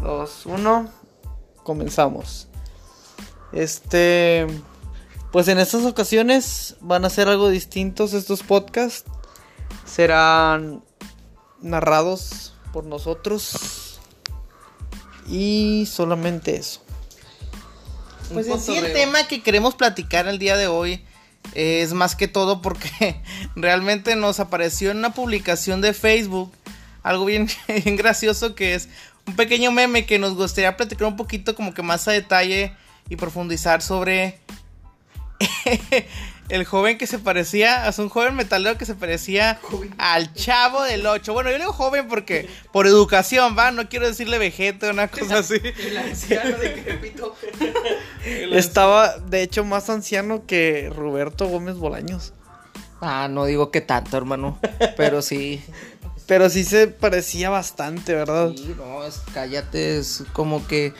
2, 1. Comenzamos. Este. Pues en estas ocasiones van a ser algo distintos estos podcasts. Serán narrados por nosotros. Y solamente eso. Pues en sí el tema que queremos platicar el día de hoy es más que todo porque realmente nos apareció en una publicación de Facebook algo bien, bien gracioso que es un pequeño meme que nos gustaría platicar un poquito como que más a detalle y profundizar sobre el joven que se parecía, es un joven metalero que se parecía al chavo del 8. Bueno, yo digo joven porque por educación, va, no quiero decirle vejete o una cosa así. El anciano decrépito. Estaba, de hecho, más anciano que Roberto Gómez Bolaños. Ah, no digo que tanto, hermano. Pero sí. Pero sí se parecía bastante, ¿verdad? Sí, no, es, cállate, es como que.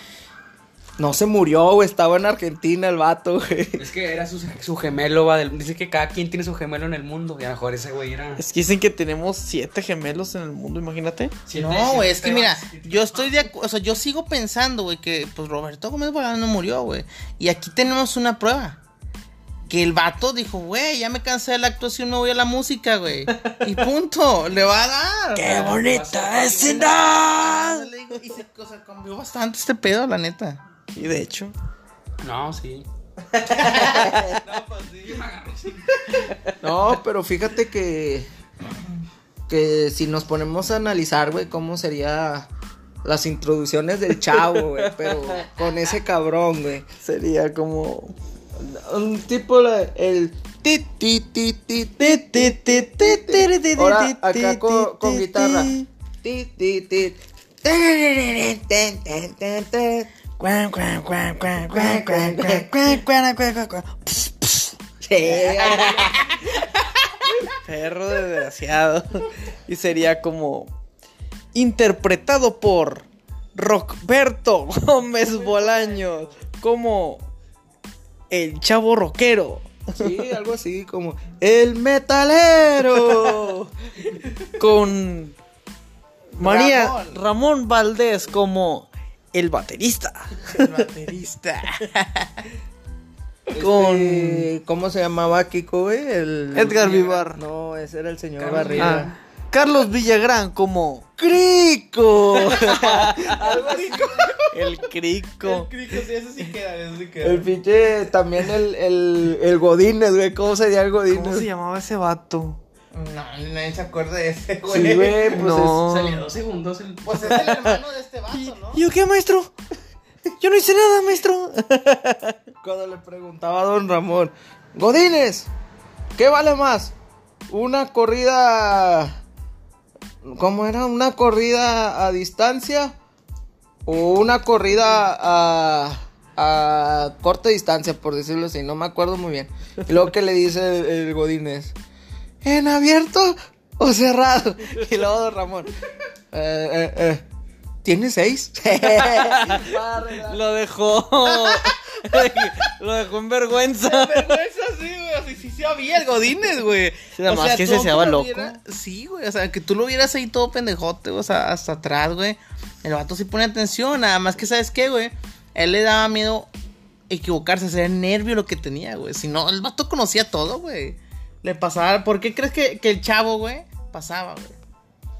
No se murió, güey. Estaba en Argentina el vato, güey. Es que era su, su gemelo, va. del- dice que cada quien tiene su gemelo en el mundo. Y a lo mejor ese güey era. Es que dicen que tenemos siete gemelos en el mundo, imagínate. Siete- No, güey, es que mira, yo estoy de acuerdo, o sea, yo sigo pensando, güey, que pues Roberto Gómez Bolaños no murió, güey. Y aquí tenemos una prueba. Que el vato dijo, güey, ya me cansé de la actuación, me voy a la música, güey. Y punto, le va a dar. ¡Qué bonita escena! Y se o sea, cambió bastante este pedo, la neta. Y de hecho, No, sí. No, pero fíjate que. Que si nos ponemos a analizar, güey, cómo sería las introducciones del chavo, güey. Pero con ese cabrón, güey. sería como un tipo el Ahora acá con, con guitarra. Perro desgraciado. Y sería como interpretado por Roberto Gómez Bolaños como el chavo rockero. Sí, algo así como el metalero. Con María Ramón. Ramón Valdés como el baterista. El baterista. Con Este, ¿Cómo se llamaba Kiko, güey? El... Edgar Vivar. No, ese era el señor Carlos Barriga. Ah, Carlos Villagrán como Crico. el Crico. El pinche, también el, el, el Godínez, güey. ¿Cómo sería el Godínez? ¿Cómo se llamaba ese vato? No, nadie se acuerda de ese, güey. Sí, güey, pues No. Salía dos segundos. El... Pues es el hermano de este vato, ¿no? ¿Y yo qué, maestro? Yo no hice nada, maestro. es cuando le preguntaba a don Ramón, Godínez, ¿qué vale más? ¿Una corrida... ¿Cómo era? ¿Una corrida a distancia? ¿O una corrida a... a corta distancia, por decirlo así? No me acuerdo muy bien. Y luego que le dice el, el Godínez, ¿en abierto o cerrado? Y luego don Ramón, eh, eh, eh, ¿Tiene seis? Lo dejó. Lo dejó en vergüenza. vergüenza, sí, güey. Sí había el Godínez, güey. Sí, nada más que ese se daba lo loco. Sí, güey. O sea, que tú lo vieras ahí todo pendejote, o sea, hasta atrás, güey. El vato sí pone atención. Nada más que, ¿sabes qué, güey? Él le daba miedo equivocarse, sería nervio lo que tenía, güey. Si no, el vato conocía todo, güey. Le pasaba. ¿Por qué crees que, que el chavo, güey, pasaba, güey?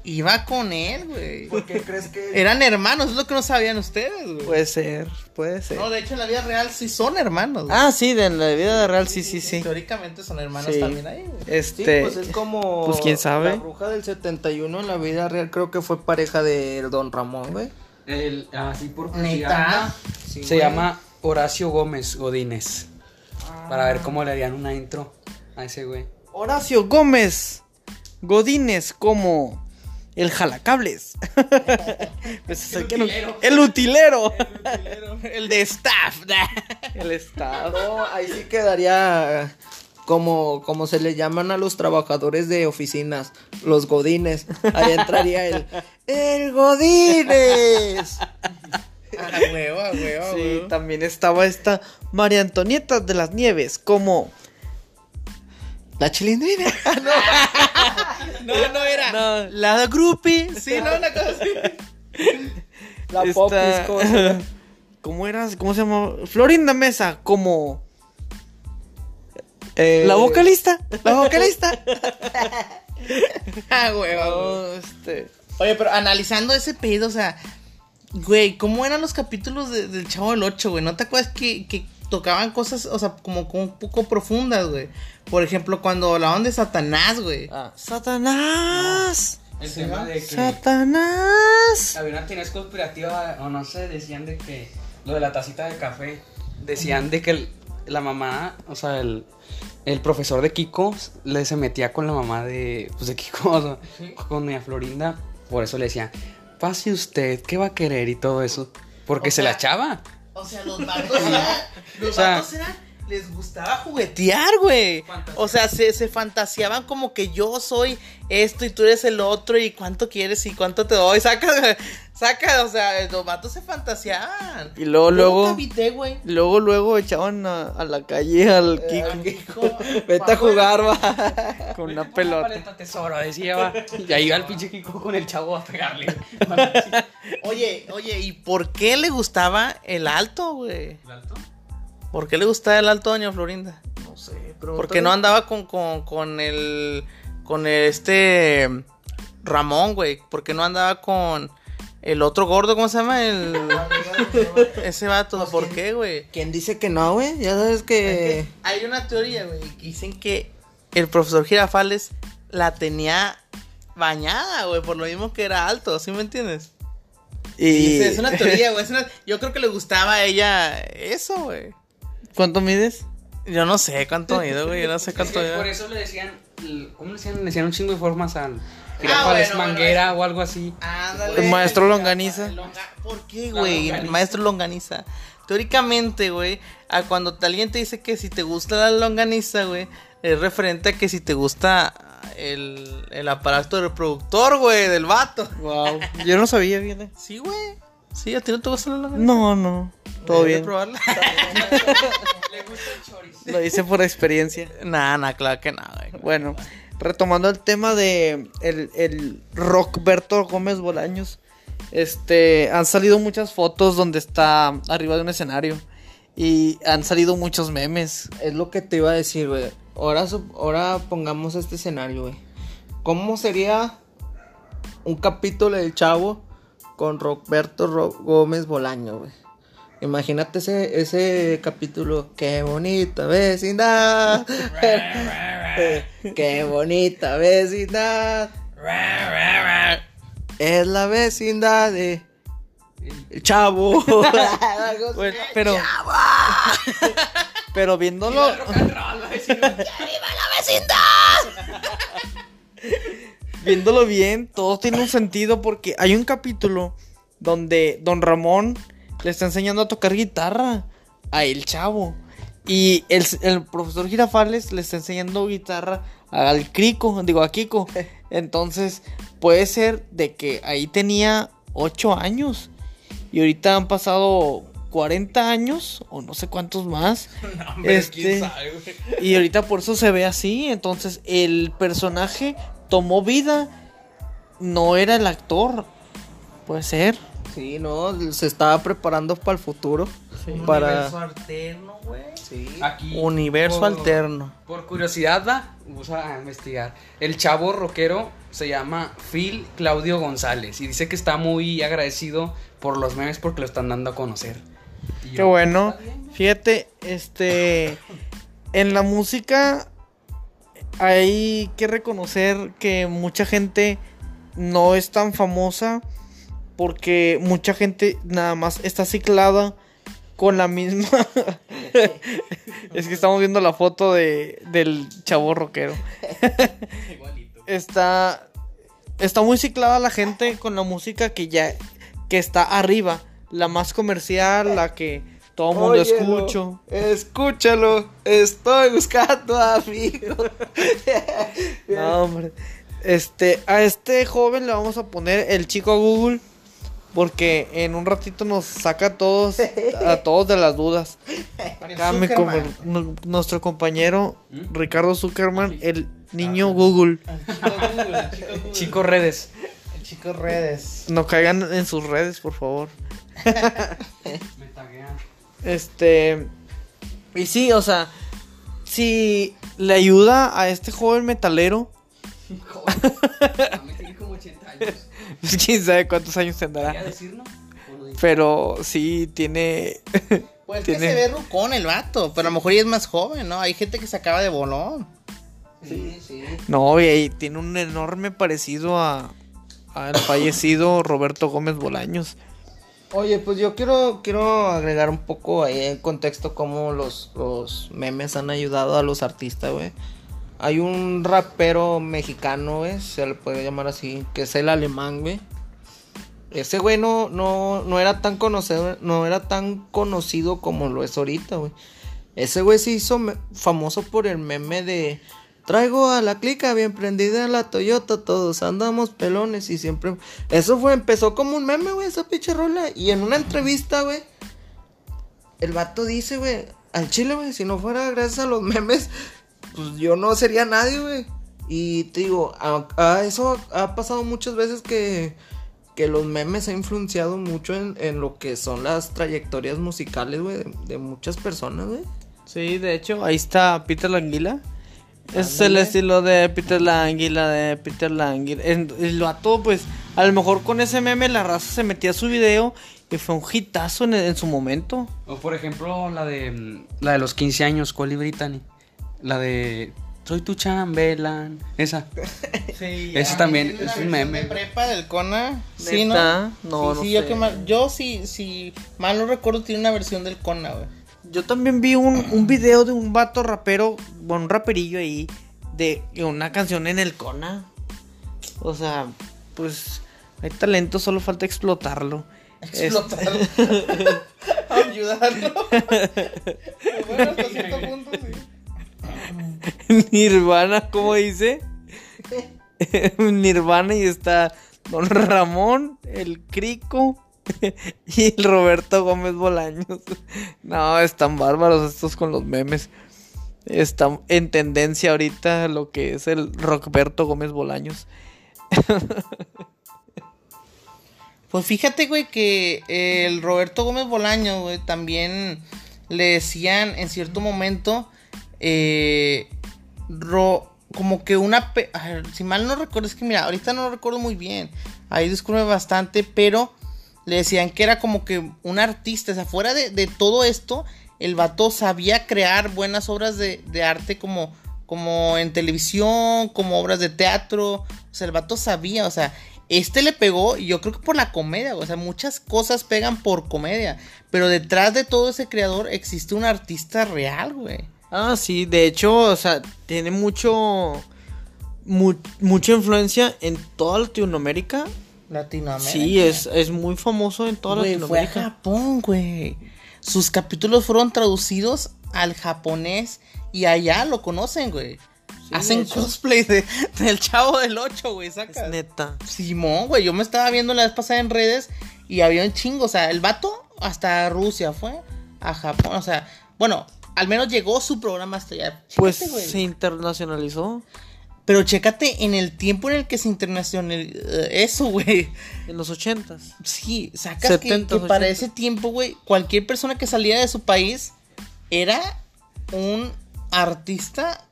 Iba con él, güey. ¿Por qué crees que.? Eran hermanos, es lo que no sabían ustedes, güey. Puede ser, puede ser. No, de hecho en la vida real sí son hermanos. güey. Ah, sí, de en la vida real, sí, sí, sí. Teóricamente son hermanos Sí. también ahí, güey. Sí, Este. pues es como. pues, quién sabe. La bruja del 71 en la vida real creo que fue pareja de Don Ramón, güey. El, así por Neta. Sí, Se güey. llama Horacio Gómez Godínez. Para ver cómo le harían una intro a ese güey. Horacio Gómez Godínez como el jalacables. Pues es el, no- el utilero. El de staff. El. No, ahí sí quedaría como, como se le llaman a los trabajadores de oficinas, los godines. Ahí entraría el. ¡El godines! A huevo, a huevo, a Sí, huevo. también estaba esta María Antonieta de las Nieves como La chilindrina. No, no era. No. La groupie. Sí, no, una cosa así. La Esta- popis, ¿cómo llama? ¿Cómo se llama? Florinda Mesa, como. Eh, La vocalista. La vocalista. Ah. No, este. Oye, pero analizando ese pedo, o sea, güey, ¿cómo eran los capítulos de- del Chavo del 8, güey? ¿No te acuerdas que, que tocaban cosas, o sea, como, como un poco profundas, güey? Por ejemplo, cuando hablaban de Satanás, güey. Ah, Satanás. El tema de que Satanás. había una teoría conspirativa, o no sé, decían de que lo de la tacita de café, decían de que el- la mamá, o sea, el, el profesor de Kiko le se metía con la mamá de, pues de Kiko, o sea, con doña Florinda, por eso le decía, pase usted, ¿qué va a querer? y todo eso, porque O se sea, la echaba. O sea, los eran, los O sea- eran, les gustaba juguetear, güey. O sea, se, se fantaseaban como que yo soy esto y tú eres el otro y cuánto quieres y cuánto te doy. Saca, saca, o sea, los vatos se fantaseaban. Y luego, luego. güey. Luego, luego echaban a, a la calle al Kiko. Vete a jugar, va. Con una Una pelota. paleta tesoro, decía, va. y ahí va el pinche Kiko con el chavo a pegarle. Oye, oye, ¿y por qué le gustaba el alto, güey? ¿El alto? ¿Por qué le gustaba el alto a Doña Florinda? No sé, pero. Porque no andaba con, con, con el. Con este. Ramón, güey. Porque no andaba con el otro gordo, ¿cómo se llama? El. Ese vato. ¿Por qué, güey? ¿Quién dice que no, güey? Ya sabes que. Hay una teoría, güey. que Dicen que el profesor Girafales la tenía bañada, güey. Por lo mismo que era alto, ¿sí me entiendes? Y. Es una teoría, güey. una- Yo creo que le gustaba a ella eso, güey. ¿Cuánto mides? Yo no sé cuánto ha ido, güey. Yo no sé Es cuánto que ha ido. por eso le decían, ¿cómo le decían? Le decían un chingo de formas al Ah, bueno, manguera o algo así. Ándale. El maestro Longaniza. Longa- ¿Por qué, güey? El longaniza. maestro longaniza. Teóricamente, güey, a cuando alguien te dice que si te gusta la longaniza, güey, es referente a que si te gusta el, el aparato reproductor, güey, del vato. Wow. Yo no sabía, fíjate. Sí, güey. Sí, a ti no te gusta la longaniza. No, no. Todo bien. probarla. Le gusta el chorizo. Lo hice por experiencia. nah, nah, claro que no, güey. Bueno, retomando el tema de el, el Rockberto Gómez Bolaños. Este, han salido muchas fotos donde está arriba de un escenario. Y han salido muchos memes. Es lo que te iba a decir, güey. Ahora, ahora pongamos este escenario, güey. ¿Cómo sería un capítulo del Chavo con Roberto Ro- Gómez Bolaño, güey? Imagínate ese, ese capítulo. Qué bonita vecindad. Qué bonita vecindad. Es la vecindad de el Chavo. Bueno, pero. pero viéndolo. Viéndolo bien, todo tiene un sentido porque hay un capítulo donde Don Ramón le está enseñando a tocar guitarra a el chavo. Y el, el profesor Girafales le está enseñando guitarra al Crico, digo a Kiko. Entonces, puede ser de que ahí tenía 8 años. Y ahorita han pasado 40 años, o no sé cuántos más. este, y ahorita por eso se ve así. Entonces, el personaje tomó vida. No era el actor. Puede ser. Sí, no, se estaba preparando para el futuro. Para... universo alterno, güey. Sí. Aquí, Universo por- alterno. Por curiosidad, va, vamos a investigar. El chavo rockero se llama Phil Claudio González y dice que está muy agradecido por los memes porque lo están dando a conocer. Y Qué yo, bueno. Fíjate, este. En la música hay que reconocer que mucha gente no es tan famosa porque mucha gente nada más está ciclada con la misma. es que estamos viendo la foto de, del chavo rockero. está. Está muy ciclada la gente con la música que ya. que está arriba. La más comercial, la que todo el mundo Óyelo, escucha. Escúchalo, estoy buscando amigo. No, hombre. Este, a este joven le vamos a poner el chico a Google. Porque en un ratito nos saca a todos, a todos de las dudas. Acá mi com- nu- nuestro compañero ¿Mm? Ricardo Zuckerman, el niño Google. Chico redes. Chicos, redes. No caigan en sus redes, por favor. Me taguean. Este. Y sí, o sea, si le ayuda a este joven metalero, Joder, me tiene como 80 años. Pues quién sabe cuántos años ¿Voy a tendrá. Pero sí tiene. Pues que Tiene- se ve rucón el vato, pero a lo mejor ya es más joven, ¿no? Hay gente que se acaba de bolón. Sí, sí. No, y ahí tiene un enorme parecido a al fallecido Roberto Gómez Bolaños. Oye, pues yo quiero, quiero agregar un poco ahí en contexto cómo los, los memes han ayudado a los artistas, güey. Hay un rapero mexicano, güey, se le puede llamar así, que es el alemán, güey. Ese güey no, no, no era tan conocido, no era tan conocido como lo es ahorita, güey. Ese güey se hizo famoso por el meme de Traigo a la clica bien prendida la Toyota, todos andamos pelones y siempre... Eso fue, empezó como un meme, güey, esa pinche rola. Y en una entrevista, güey, el vato dice, güey, al chile, güey, si no fuera gracias a los memes, pues yo no sería nadie, güey. Y te digo, a, a eso ha pasado muchas veces que, que los memes han influenciado mucho en, en lo que son las trayectorias musicales, güey, de, de muchas personas, güey. Sí, de hecho, ahí está Peter Languila. Es el estilo de Peter Languila, de Peter Languila. El vato, pues, a lo mejor con ese meme la raza se metía a su video y fue un hitazo en, en su momento. O por ejemplo, la de la de los 15 años, Coli Brittany. La de Soy tu chambelán. Esa. Sí, Ese ah, también ¿tiene es un meme. de prepa del Cona? Sí. ¿no? No, sí, no sí, yo, sé. que mal, yo sí, sí, mal no recuerdo, tiene una versión del Cona, güey. Yo también vi un, un video de un vato rapero, bueno, un raperillo ahí, de una canción en el Cona. O sea, pues hay talento, solo falta explotarlo. Explotarlo. Ayudarlo. bueno, hasta cierto punto, sí. Nirvana, ¿cómo dice? Nirvana y está Don Ramón, el Crico y el Roberto Gómez Bolaños. No, están bárbaros estos con los memes. Está en tendencia ahorita lo que es el Roberto Gómez Bolaños. Pues fíjate, güey, que el Roberto Gómez Bolaño, güey, también le decían en cierto momento, eh, ro- como que una... si mal no recuerdo, es que mira, ahorita no lo recuerdo muy bien, ahí disculpe bastante, pero le decían que era como que un artista, o sea, fuera de, todo esto, el vato sabía crear buenas obras de, de arte como, como en televisión, como obras de teatro, o sea, el vato sabía, o sea, este le pegó, y yo creo que por la comedia, o sea, muchas cosas pegan por comedia, pero detrás de todo ese creador existe un artista real, güey. Ah, sí, de hecho, o sea, tiene mucho. mu- mucha influencia en toda Latinoamérica. Latinoamérica. Sí, es, es muy famoso en toda Güey, fue a Latinoamérica. Japón, güey. Sus capítulos fueron traducidos al japonés y allá lo conocen, güey. Hacen cosplay de, del chavo del 8, güey, saca. Es neta. Simón, güey, yo me estaba viendo la vez pasada en redes y había un chingo, o sea, el vato hasta Rusia fue, a Japón, o sea, bueno, al menos llegó su programa hasta allá. Pues Chécate, güey. se internacionalizó Pero chécate en el tiempo en el que se internacionalizó eso, güey. en los ochentas. Sí, sacas que- 70s, que, para 80s. ese tiempo, güey, cualquier persona que saliera de su país era un artista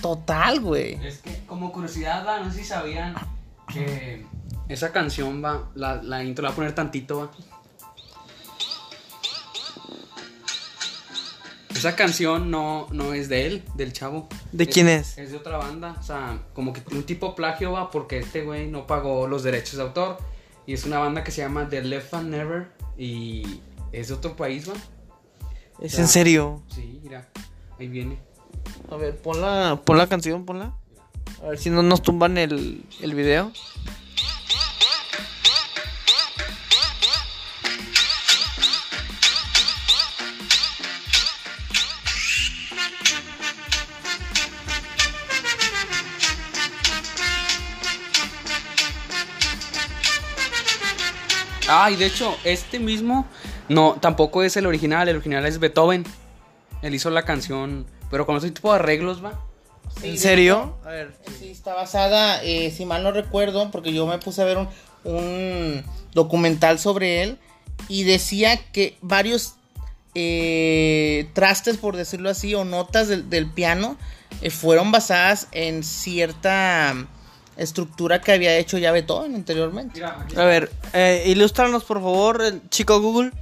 total, güey. Es que, como curiosidad, va, no sé si sabían que esa canción va, la, la intro la voy a poner tantito, va. Esa canción no, no es de él, del chavo. ¿De quién es? Es de otra banda. O sea, como que un tipo plagio va porque este güey no pagó los derechos de autor. Y es una banda que se llama The Left and Never. Y es de otro país, va. Es en serio. Sí, mira. Ahí viene. A ver, pon la, pon la canción, ponla. A ver si no nos tumban el, el video. Ah, y de hecho, este mismo no, tampoco es el original, el original es Beethoven. Él hizo la canción, pero con ese tipo de arreglos, va. Sí, ¿En serio? A ver. Sí, está basada, eh, si mal no recuerdo, porque yo me puse a ver un, un documental sobre él y decía que varios eh, trastes, por decirlo así, o notas del, del piano eh, fueron basadas en cierta estructura que había hecho ya Beethoven anteriormente. A ver, eh, ilústranos por favor, el chico Google.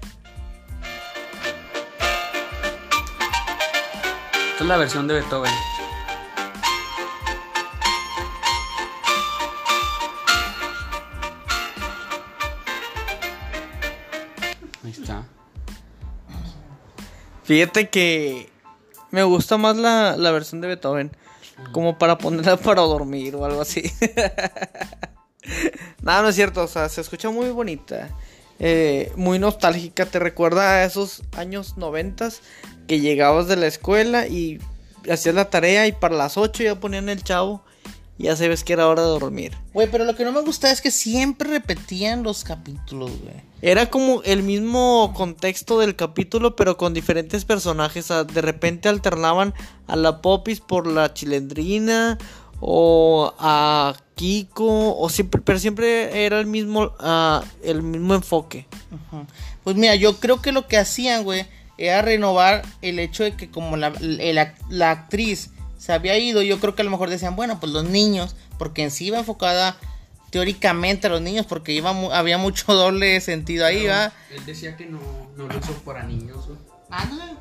Esta es la versión de Beethoven. Ahí está. Fíjate que me gusta más la, la versión de Beethoven. Como para ponerla para dormir o algo así. Nada, no es cierto. O sea, se escucha muy bonita. eh, muy nostálgica. Te recuerda a esos años noventas que llegabas de la escuela y hacías la tarea y para las 8 ya ponían el chavo. Ya sabes que era hora de dormir. Güey, pero lo que no me gusta es que siempre repetían los capítulos, güey. Era como el mismo contexto del capítulo, pero con diferentes personajes. De repente alternaban a la Popis por la chilendrina. O a Kiko. O siempre, pero siempre era el mismo, ah, el mismo enfoque. Ujú. Pues mira, yo creo que lo que hacían, güey, era renovar el hecho de que como la, la- la actriz se había ido, yo creo que a lo mejor decían, bueno, pues los niños, porque en sí iba enfocada teóricamente a los niños, porque iba mu- había mucho doble sentido ahí, ¿va? Él decía que no, no lo hizo para niños, güey. Ándale.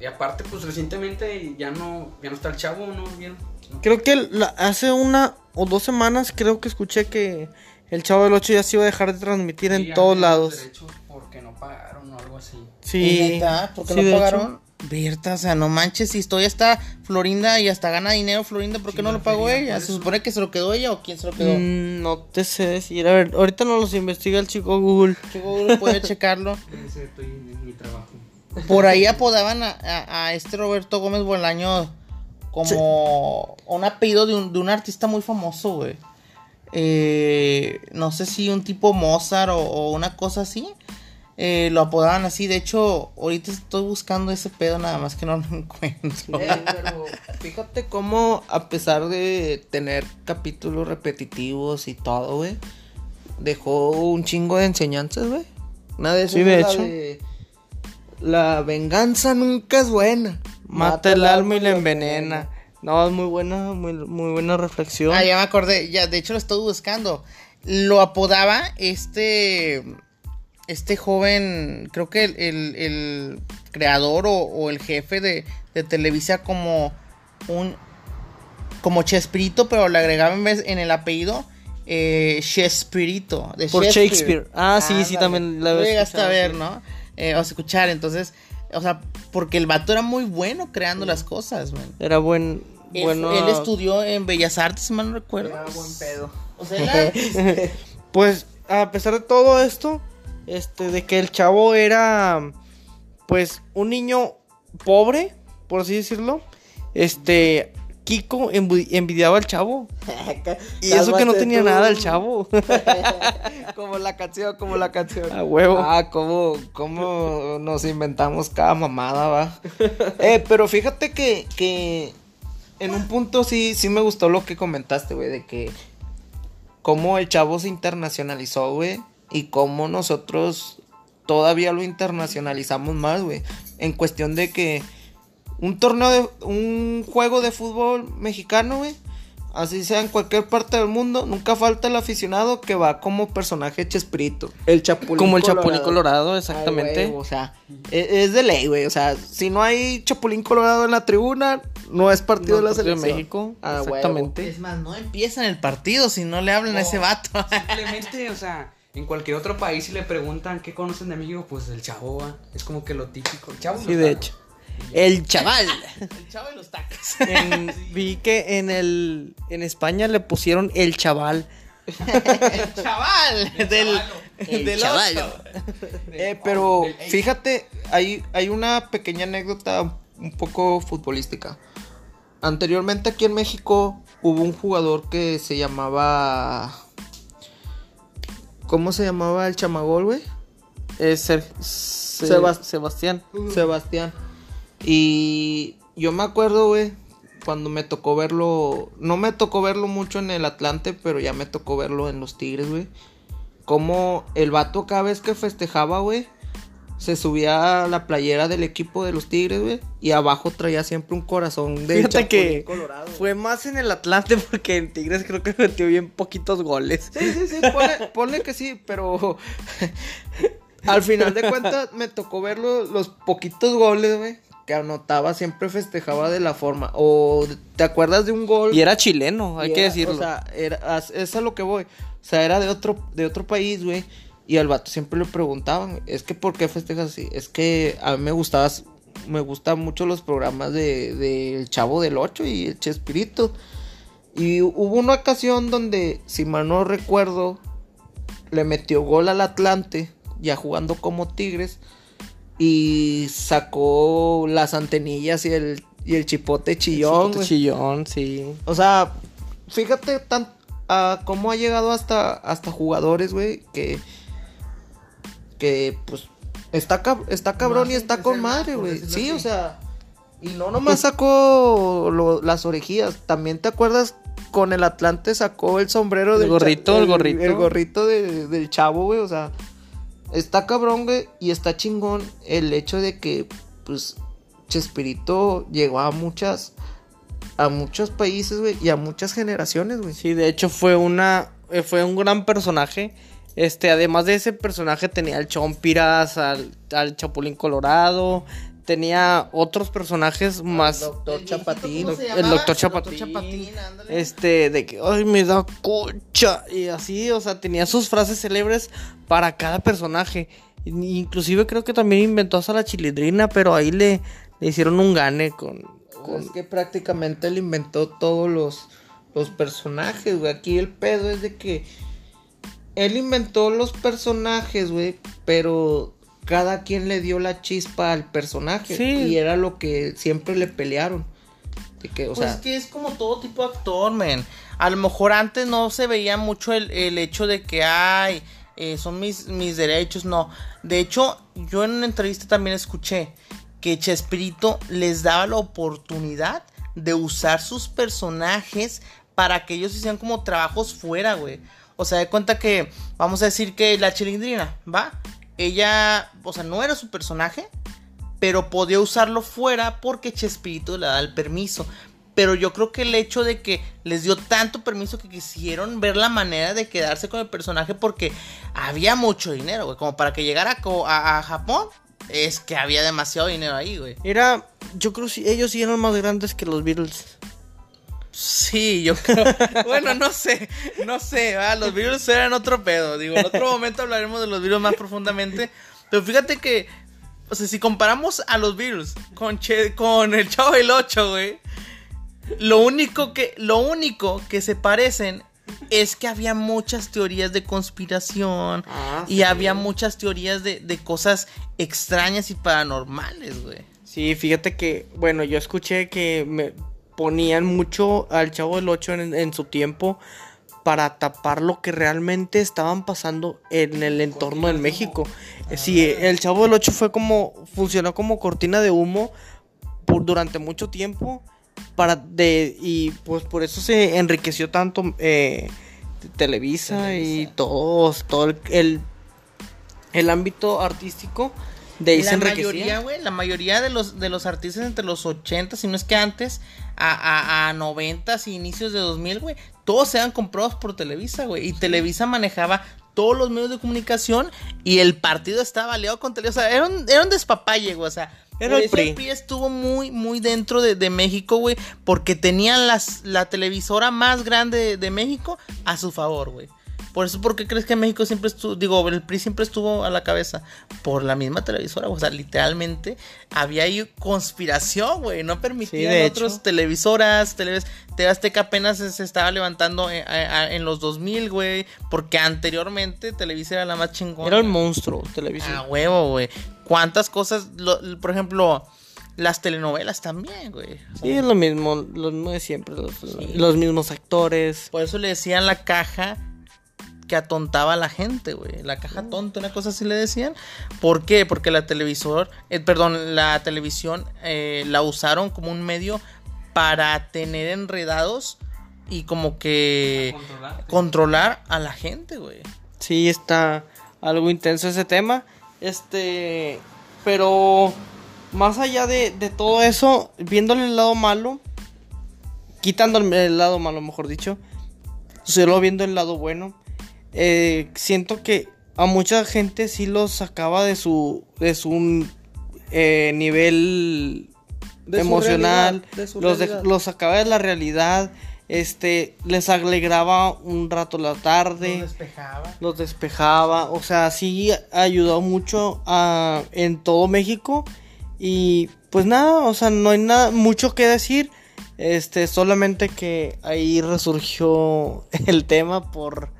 Y aparte, pues recientemente ya no, ya no está el chavo, ¿no? ¿Vieron? Creo que la- hace una o dos semanas creo que escuché que el Chavo del 8 ya se iba a dejar de transmitir Sí, en todos lados. Porque no pagaron o algo así. Sí. ¿Por qué sí, no hecho. pagaron? Berta, o sea, no manches, si todavía está Florinda y hasta gana dinero Florinda, ¿por qué Sí, no lo pagó ella? ¿Se supone que se lo quedó ella o quién se lo quedó? Mm, no te sé decir. A ver, ahorita no los investiga el chico Google. Chico, puede checarlo. Ese estoy en mi trabajo. Por ahí apodaban a, a- a este Roberto Gómez Bolaño como un apellido de un, de un artista muy famoso, güey. Eh, no sé si un tipo Mozart o, o una cosa así. Eh, lo apodaban así. De hecho, ahorita estoy buscando ese pedo, nada más que no lo encuentro. Eh, pero fíjate cómo, a pesar de tener capítulos repetitivos y todo, güey, dejó un chingo de enseñanzas, güey. Una de esas Sí, de la hecho. de, La venganza nunca es buena. Mata el alma y la envenena. No, es muy buena, muy, muy buena reflexión. Ah, ya me acordé, ya, de hecho lo estoy buscando. Lo apodaba este. Este joven, creo que el, el- el creador o, o el jefe de, de Televisa como un. Como Chespirito, pero le agregaba en vez en el apellido eh, Chespirito. De Por Shakespeare. Ah, sí, sí, también la llegaste a ver, sí. ¿no? Eh, o a escuchar, entonces. O sea, porque el vato era muy bueno creando las cosas, man. Era buen. Él, bueno, él estudió en Bellas Artes, si mal no recuerdo. Era buen pedo. O sea, era- Pues, a pesar de todo esto, este, de que el chavo era, pues, un niño pobre, por así decirlo, este, Kiko envi- envidiaba al chavo. Y eso que no tenía tú. nada el chavo. como la canción, como la canción. A huevo. Ah, cómo, cómo nos inventamos cada mamada, va. eh, pero fíjate que, que en un punto sí, sí me gustó lo que comentaste, güey, de que cómo el chavo se internacionalizó, güey, y cómo nosotros todavía lo internacionalizamos más, güey. En cuestión de que un torneo de, un juego de fútbol mexicano, güey. Así sea en cualquier parte del mundo, nunca falta el aficionado que va como personaje Chespirito. El Chapulín Como el Chapulín Colorado, Ay, exactamente. güey, o sea, e- es, de ley, güey. O sea, si no hay Chapulín Colorado en la tribuna, no es partido No, de la partido de selección. México, Ah, exactamente. es más, no empiezan el partido si no le hablan a ese vato. Simplemente, o sea, en cualquier otro país si le preguntan qué conocen de México, pues el chavo, ¿va? es como que lo típico. El chavo Sí, de hecho. El chaval. el chavo de los tacos. En- vi que en el en España le pusieron el chaval. el chaval del, El del chaval. Eh, pero fíjate, hay, hay una pequeña anécdota un poco futbolística. Anteriormente aquí en México hubo un jugador que se llamaba... ¿Cómo se llamaba el chamagol, güey? Es Ser- Se- Sebas- Sebastián. Sebastián. Y yo me acuerdo, güey, cuando me tocó verlo, no me tocó verlo mucho en el Atlante, pero ya me tocó verlo en los Tigres, güey. Como el vato cada vez que festejaba, güey, se subía a la playera del equipo de los Tigres, güey, y abajo traía siempre un corazón de Fíjate que Colorado, fue más en el Atlante porque en Tigres creo que metió bien poquitos goles. Sí, sí, sí, ponle, ponle que sí, pero al final de cuentas me tocó ver los, los poquitos goles, güey, que anotaba, siempre festejaba de la forma. O te acuerdas de un gol. Y era chileno, hay que decirlo. O sea, era, es a lo que voy. O sea, era de otro, de otro país, güey. Y al vato siempre le preguntaban, es que ¿por qué festejas así? Es que a mí me gustaba, me gustan mucho los programas de, de El Chavo del Ocho y el Chespirito. Y hubo una ocasión donde, si mal no recuerdo, le metió gol al Atlante, ya jugando como Tigres, y sacó las antenillas y el, y el chipote chillón, güey. chillón, sí. O sea, fíjate tan, a cómo ha llegado hasta, hasta jugadores, güey, que, que pues está, cab- está cabrón y está con madre, güey. Sí, o sea, y no nomás sacó lo- las orejillas, también te acuerdas con el Atlante sacó el sombrero El del cha- gorrito, el gorrito. el gorrito de- del chavo, güey, o sea, está cabrón, güey, y está chingón el hecho de que, pues, Chespirito llegó a muchas, a muchos países, güey, y a muchas generaciones, güey. Sí, de hecho fue una eh, fue un gran personaje. Este, además de ese personaje tenía al Chompiras, al, al Chapulín Colorado, tenía otros personajes más Doctor Chapatín. ¿Cómo se el doctor Chapatín. Chapatín, este de que ay me da concha y así, o sea, tenía sus frases célebres para cada personaje. In- Inclusive creo que también inventó hasta la chilindrina, pero ahí le, le hicieron un gane con, con Es que prácticamente él inventó todos los, los personajes, güey. Aquí el pedo es de que él inventó los personajes, güey, pero cada quien le dio la chispa al personaje. Sí. Y era lo que siempre le pelearon. De que, o Pues sea, es que es como todo tipo de actor, men. A lo mejor antes no se veía mucho el, el hecho de que, ay, eh, son mis, mis derechos, no. De hecho, yo en una entrevista también escuché que Chespirito les daba la oportunidad de usar sus personajes para que ellos hicieran como trabajos fuera, güey. O sea, de cuenta que, vamos a decir que la chilindrina, ¿va? Ella, o sea, no era su personaje, pero podía usarlo fuera porque Chespirito le da el permiso. Pero yo creo que el hecho de que les dio tanto permiso que quisieron ver la manera de quedarse con el personaje porque había mucho dinero, güey. Como para que llegara a, a Japón, es que había demasiado dinero ahí, güey. Era, yo creo que ellos sí eran más grandes que los Beatles. Sí, yo creo. bueno, no sé, no sé, ¿va? los virus eran otro pedo. Digo, en otro momento hablaremos de los virus más profundamente. Pero fíjate que, o sea, si comparamos a los virus con, Che- con el Chavo del 8, güey, lo único que, lo único que se parecen es que había muchas teorías de conspiración Ah, y había muchas teorías de, de cosas extrañas y paranormales, güey. Sí, fíjate que, bueno, yo escuché que me ponían mucho al Chavo del 8 en, en su tiempo para tapar lo que realmente estaban pasando en el entorno de México. Eh, Sí, el Chavo del 8 fue como, funcionó como cortina de humo por, durante mucho tiempo para de y pues por eso se enriqueció tanto eh, Televisa, y todos todo el, el, el ámbito artístico de ahí la mayoría, güey, la mayoría de los, de los artistas entre los 80, si no es que antes, a, a, a 90 y inicios de 2000, güey, todos eran comprados por Televisa, güey. Y Televisa manejaba todos los medios de comunicación y el partido estaba aliado con Televisa. O sea, era un, era un despapalle, güey. O sea, Era por el eso PRI. estuvo muy, muy dentro de, de México, güey, porque tenían las, la televisora más grande de, de México a su favor, güey. Por eso, ¿por qué crees que México siempre estuvo, digo, el PRI siempre estuvo a la cabeza? Por la misma televisora, o sea, literalmente había ahí conspiración, güey, no permitían de otras televisoras, televis Azteca apenas se estaba levantando en, a- en los 2000, güey, porque anteriormente Televisa era la más chingona. Era el monstruo televisión. Ah, huevo, güey. ¿Cuántas cosas, lo- por ejemplo, las telenovelas también, güey? O sea, Sí, es lo mismo, lo mismo de siempre, los, los mismos actores. Por eso le decían la caja que atontaba a la gente, güey. La caja tonta, una cosa así le decían. ¿Por qué? Porque la televisor, eh, perdón, la televisión eh, la usaron como un medio para tener enredados y como que Controlar. a la gente, güey. Sí, está algo intenso ese tema. Este, pero más allá de, de todo eso, viéndole el lado malo, quitándole el lado malo, mejor dicho, solo viendo el lado bueno, eh, siento que a mucha gente sí los sacaba de su, de su eh, nivel De su emocional, realidad, de su los, de- los sacaba de la realidad, este, les alegraba un rato la tarde despejaba. los despejaba, o sea, sí ayudó mucho a, en todo México y pues nada, o sea, no hay nada mucho que decir, este, solamente que ahí resurgió el tema por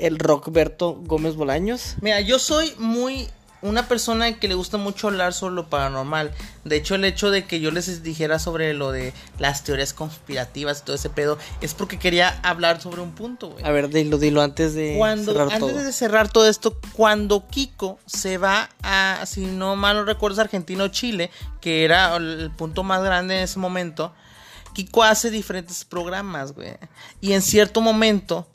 el Rockberto Gómez Bolaños. Mira, yo soy muy una persona que le gusta mucho hablar sobre lo paranormal. De hecho, el hecho de que yo les dijera sobre lo de las teorías conspirativas y todo ese pedo es porque quería hablar sobre un punto, güey. A ver, dilo, dilo antes de Cuando, cerrar antes todo. de cerrar todo esto, cuando Kiko se va a, si no mal no recuerdo, es Argentina o Chile, que era el punto más grande en ese momento, Kiko hace diferentes programas, güey. Y en cierto momento,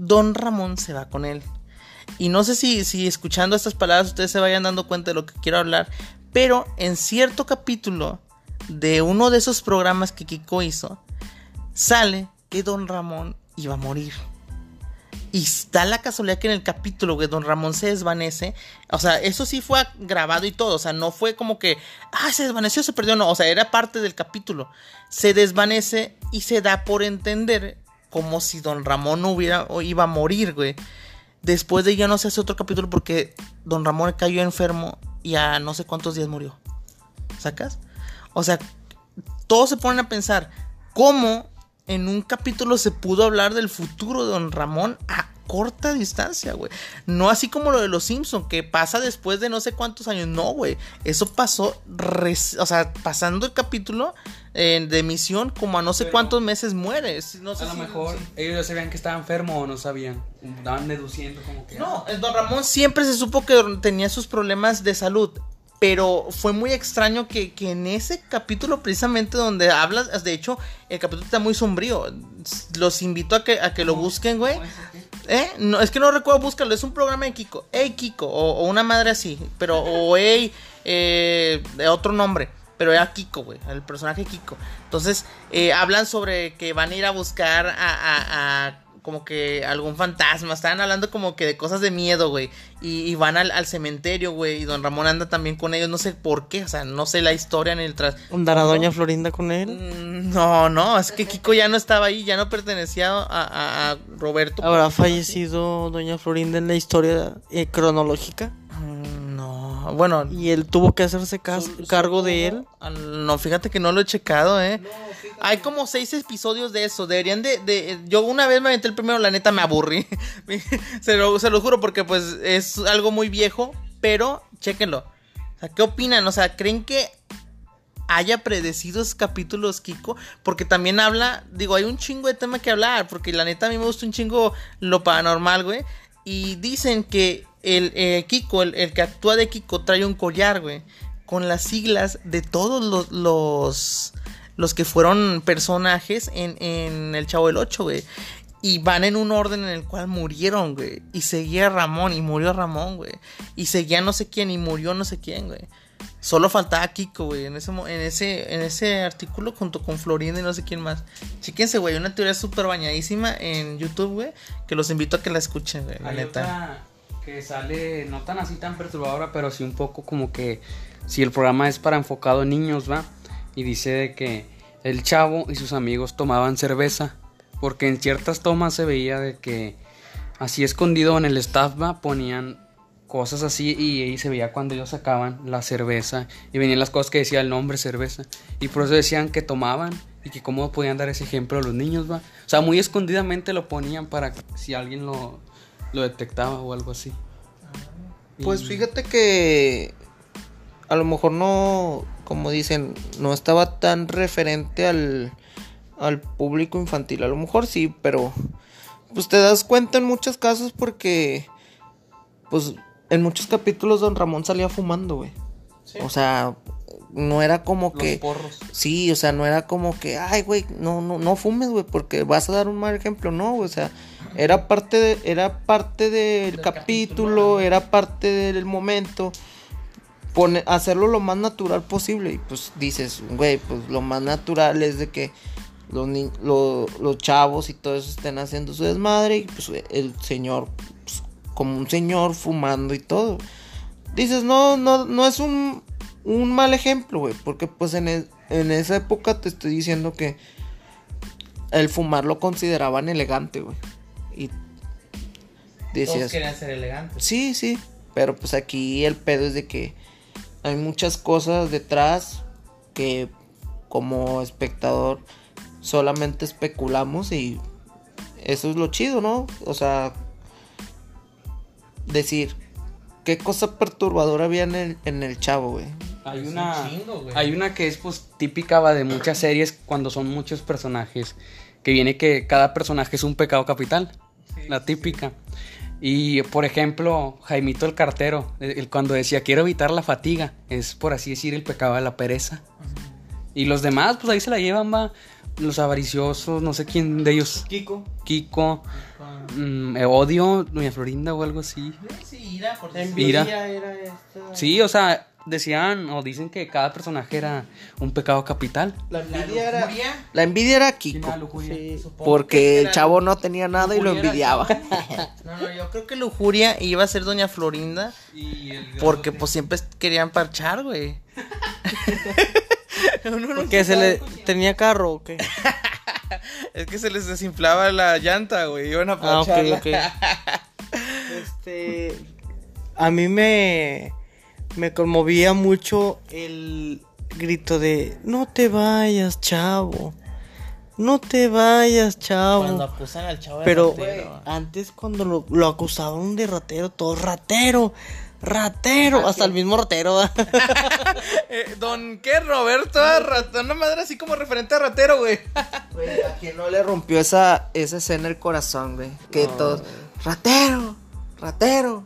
Don Ramón se va con él. Y no sé si, si escuchando estas palabras ustedes se vayan dando cuenta de lo que quiero hablar, pero en cierto capítulo de uno de esos programas que Kiko hizo, sale que Don Ramón iba a morir. Y da la casualidad que en el capítulo que Don Ramón se desvanece, o sea, eso sí fue grabado y todo, o sea, no fue como que, ah, se desvaneció, se perdió, no, o sea, era parte del capítulo. Se desvanece y se da por entender como si Don Ramón no hubiera o iba a morir, güey. Después de ya no se hace otro capítulo porque Don Ramón cayó enfermo y a no sé cuántos días murió. ¿Sacas? O sea, todos se ponen a pensar cómo en un capítulo se pudo hablar del futuro de Don Ramón a corta distancia, güey. No así como lo de los Simpson que pasa después de no sé cuántos años. No, güey. Eso pasó, o sea, pasando el capítulo eh, de emisión como a no sé Pero- cuántos meses mueres. No sé A lo si- mejor si- ellos ya sabían que estaba enfermo o no sabían. Estaban deduciendo como que. No, el Don Ramón siempre se supo que tenía sus problemas de salud. Pero fue muy extraño que, que en ese capítulo, precisamente donde hablas, de hecho, el capítulo está muy sombrío. Los invito a que, a que lo busquen, güey. ¿Eh? No, es que no recuerdo buscarlo. Es un programa de Kiko. Hey Kiko. O, o una madre así. Pero, o hey, eh, de otro nombre. Pero era Kiko, güey. El personaje Kiko. Entonces, eh, hablan sobre que van a ir a buscar a, a- a como que algún fantasma. Estaban hablando como que de cosas de miedo, güey. Y, y van al, al cementerio, güey. Y don Ramón anda también con ellos. No sé por qué. O sea, no sé la historia ni el tras. ¿Andará Doña Florinda con él? Mm, No, no, es que Kiko ya no estaba ahí, ya no pertenecía a, a- a Roberto. ¿Habrá fallecido Doña Florinda en la historia eh, cronológica? No, bueno. Y él tuvo que hacerse cargo de él. No, fíjate que no lo he checado, eh. Hay como seis episodios de eso. Deberían de, de- Yo una vez me aventé el primero, la neta me aburrí. se, lo, se lo juro porque pues es algo muy viejo. Pero, chéquenlo. O sea, ¿qué opinan? O sea, ¿creen que haya predecido esos capítulos, Kiko? Porque también habla, digo, hay un chingo de tema que hablar, porque la neta a mí me gusta un chingo lo paranormal, güey. Y dicen que el eh, Kiko, el, el que actúa de Kiko, trae un collar, güey, con las siglas de todos los, los, los que fueron personajes en, en El Chavo del 8, güey. Y van en un orden en el cual murieron, güey. Y seguía Ramón y murió Ramón, güey. Y seguía no sé quién y murió no sé quién, güey. Solo faltaba Kiko, güey, en ese, en ese, en ese artículo junto con Florinda y no sé quién más. Chíquense, güey, una teoría súper bañadísima en YouTube, güey, que los invito a que la escuchen, güey, la neta. otra que sale no tan así tan perturbadora, pero sí un poco como que si el programa es para enfocado en niños, va. Y dice de que el chavo y sus amigos tomaban cerveza, porque en ciertas tomas se veía de que así escondido en el staff va ponían cosas así y ahí se veía cuando ellos sacaban la cerveza y venían las cosas que decía el nombre cerveza. Y por eso decían que tomaban y que cómo podían dar ese ejemplo a los niños va o sea muy escondidamente lo ponían para si alguien lo, lo detectaba o algo así Pues Y- fíjate que a lo mejor no, como dicen, no estaba tan referente al, al público infantil. A lo mejor sí, pero pues te das cuenta en muchos casos porque pues en muchos capítulos Don Ramón salía fumando, güey. O sea, no era como Los que porros. Sí, o sea, no era como que, ay, güey, no, no, no fumes, güey, porque vas a dar un mal ejemplo, no, güey, o sea, era parte de, era parte del Del capítulo, capítulo, era parte del momento, pone, hacerlo lo más natural posible, y pues dices, güey, pues lo más natural es de que los, ni- lo- los chavos y todo eso estén haciendo su desmadre, y pues el señor, pues, como un señor fumando y todo. Dices, no, no, no es un, un mal ejemplo, güey. Porque pues en, en esa época te estoy diciendo que el fumar lo consideraban elegante, güey. Y Todos decías, querían ser elegantes. sí, sí. Pero pues aquí el pedo es de que hay muchas cosas detrás que como espectador solamente especulamos y eso es lo chido, ¿no? O sea, decir qué cosa perturbadora había en el, en el chavo, güey. Hay Es un una, chingo, hay una que es pues típica va, de muchas series cuando son muchos personajes. Que viene que cada personaje es un pecado capital. la típica. Y por ejemplo, Jaimito el cartero, el, el cuando decía quiero evitar la fatiga, es por así decir el pecado de la pereza. Y los demás, pues ahí se la llevan, va. Los avariciosos, no sé quién de ellos. Kiko. Kiko, mm, Odio, Doña Florinda o algo así. Sí, Ira, por. Envidia era esta. Sí, o sea, decían o dicen que cada personaje era un pecado capital. La La envidia era. La envidia era ¿Quién Kiko. Sí. Porque el chavo no tenía nada y lo envidiaba. No, no, yo creo que lujuria iba a ser Doña Florinda. Y el Porque pues siempre querían parchar, güey. Porque se le tenía carro o qué. Es que se les desinflaba la llanta, güey. Iban a Ah, ok, parcharla. ok. Este. A mí me. Me conmovía mucho el grito de: No te vayas, chavo. No te vayas, chavo. Cuando acusan al chavo de Pero ratero. antes cuando lo, lo acusaban de ratero, todo ratero, ratero, hasta el mismo ratero. Eh, don, ¿qué? Roberto, ratón, una madre así como referente a ratero, güey. Güey, ¿a quién no le rompió esa, esa escena el corazón, güey? Que todos, ratero, ratero,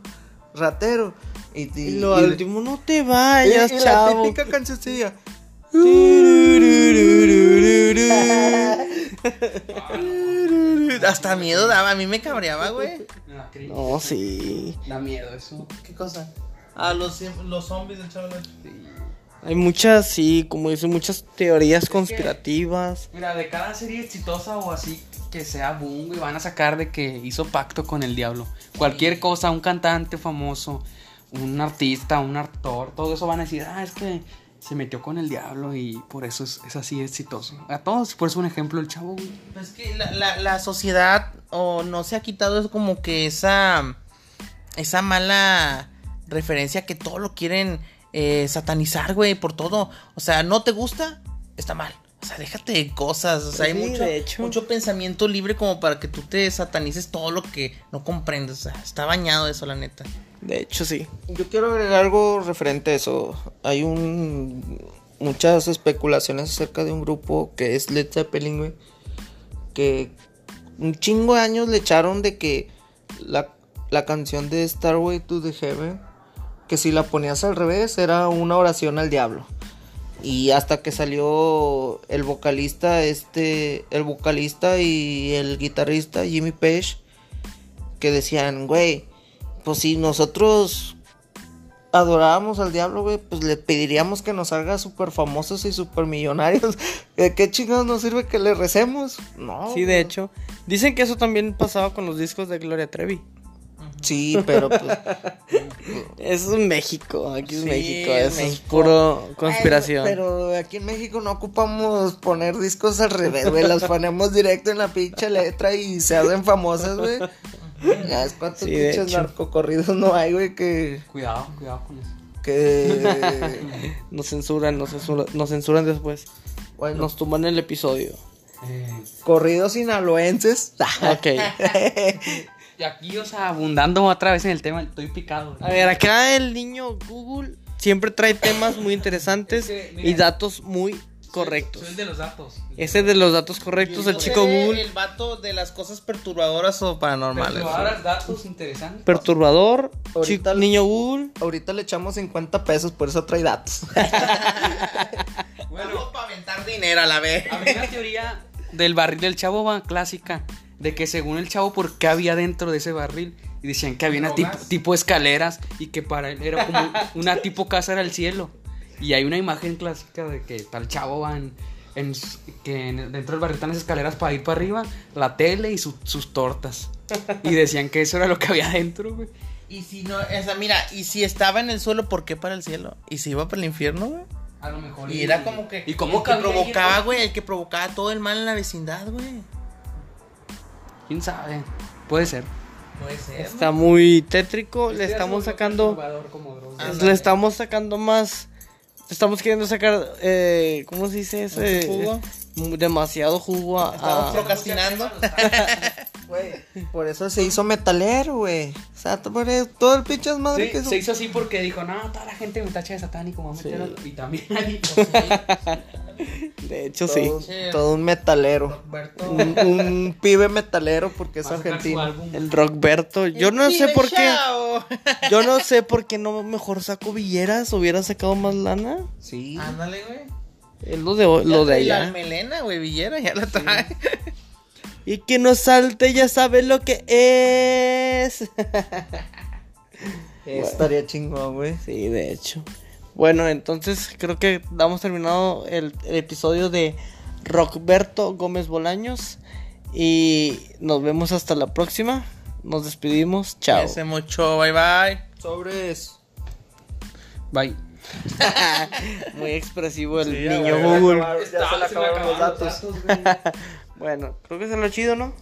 ratero. Y, y- y lo y- al último, no te vayas, y chavo. la típica cancioncilla. Hasta miedo daba, a mí me cabreaba, güey. No, sí. Da miedo eso. ¿Qué cosa? Ah, los, los zombies del chavo. Hay muchas, sí, como dicen, muchas teorías conspirativas. Mira, de cada serie exitosa o así que sea boom, güey, van a sacar de que hizo pacto con el diablo. Cualquier cosa, un cantante famoso, un artista, un actor, todo eso van a decir, ah, es que se metió con el diablo y por eso es, es así exitoso. A todos, por eso un ejemplo el chavo, güey. Pues que la, la, la sociedad o no se ha quitado es como que esa esa mala referencia que todo lo quieren eh, satanizar, güey, por todo. O sea, no te gusta, está mal. O sea, déjate de cosas. O sea, hay Sí, mucho, hecho. mucho pensamiento libre como para que tú te satanices todo lo que no comprendes. O sea, está bañado eso, la neta. De hecho, sí. Yo quiero agregar algo referente a eso. Hay un muchas especulaciones acerca de un grupo que es Led Zeppelin. Que un chingo de años le echaron de que la, la canción de Starway to the Heaven, que si la ponías al revés era una oración al diablo. Y hasta que salió el vocalista, este, el vocalista y el guitarrista Jimmy Page, que decían, güey, pues si nosotros adorábamos al diablo, güey, pues le pediríamos que nos haga súper famosos y súper millonarios. ¿De qué chingados nos sirve que le recemos? No. Sí, de hecho. Dicen que eso también pasaba con los discos de Gloria Trevi. Sí, pero pues. Eso es México, aquí es Sí, México, es eso es puro conspiración. Ay, pero aquí en México no ocupamos poner discos al revés, güey. Las ponemos directo en la pinche letra y se hacen famosas, güey. Ya es cuántos Sí, pinches narcocorridos no hay, güey, que. Cuidado, cuidado con eso. que. Nos censuran, nos censuran, nos censuran después. bueno, Nos tumban el episodio. Eh, corridos sinaloenses. Ok. y aquí, o sea, abundando otra vez en el tema, estoy picado. A ver, acá el niño Google siempre trae temas muy interesantes Es que, mira. y datos muy correctos. Soy el de los datos. Ese de los datos correctos, el chico Google. El vato de las cosas perturbadoras o paranormales. Ahora datos interesantes. Perturbador, Ahorita- chico- niño Google. Ahorita le echamos 50 pesos, por eso trae datos. Bueno, para aventar dinero a la vez. Había una teoría del barril del chavo va clásica. De que según el chavo, ¿por qué había dentro de ese barril? Y decían que había una tipo, tipo escaleras y que para él era como una tipo casa era el cielo. Y hay una imagen clásica de que tal chavo va en, que en- dentro del barril están las escaleras para ir para arriba, la tele y su- sus tortas. Y decían que eso era lo que había dentro, güey. Y si no, o sea, mira, y si estaba en el suelo, ¿por qué para el cielo? ¿Y si iba para el infierno, güey? A lo mejor. Y era como que. ¿Y cómo el que provocaba, güey? El que provocaba todo el mal en la vecindad, güey. ¿Quién sabe? Puede ser. Puede ser. Está muy tétrico. Le estamos sacando. Le estamos sacando más. Estamos queriendo sacar. Eh, ¿Cómo se dice ese? ¿Mucho jugo? mu- Demasiado jugo a. Estamos procrastinando. Güey, por eso se hizo metalero, güey. O sea, por eso- todo el pinche Sí, que hizo. se hizo así porque dijo, no, toda la gente me tacha de satánico, vamos a meterlo". Y también ahí. De hecho, todo, sí. todo un metalero. Un, un pibe metalero porque es argentino. El Rockberto. Yo no sé por qué. Yo no sé por qué no mejor saco Villeras. Hubiera sacado más lana. Sí. Ándale, güey. Es lo de, lo de Y La allá. melena, güey, Villera, ya la trae. Y que no salte, ya sabe lo que es. Estaría chingón, güey. Sí, de hecho. Bueno, entonces creo que damos terminado el, el episodio de Rockberto Gómez Bolaños. Y nos vemos hasta la próxima. Nos despedimos. Chao. Cuídense mucho, bye bye. Sobres. Bye. Muy expresivo el Sí, niño Google. ya se le acabaron los datos. Bueno, creo que es lo chido, ¿no?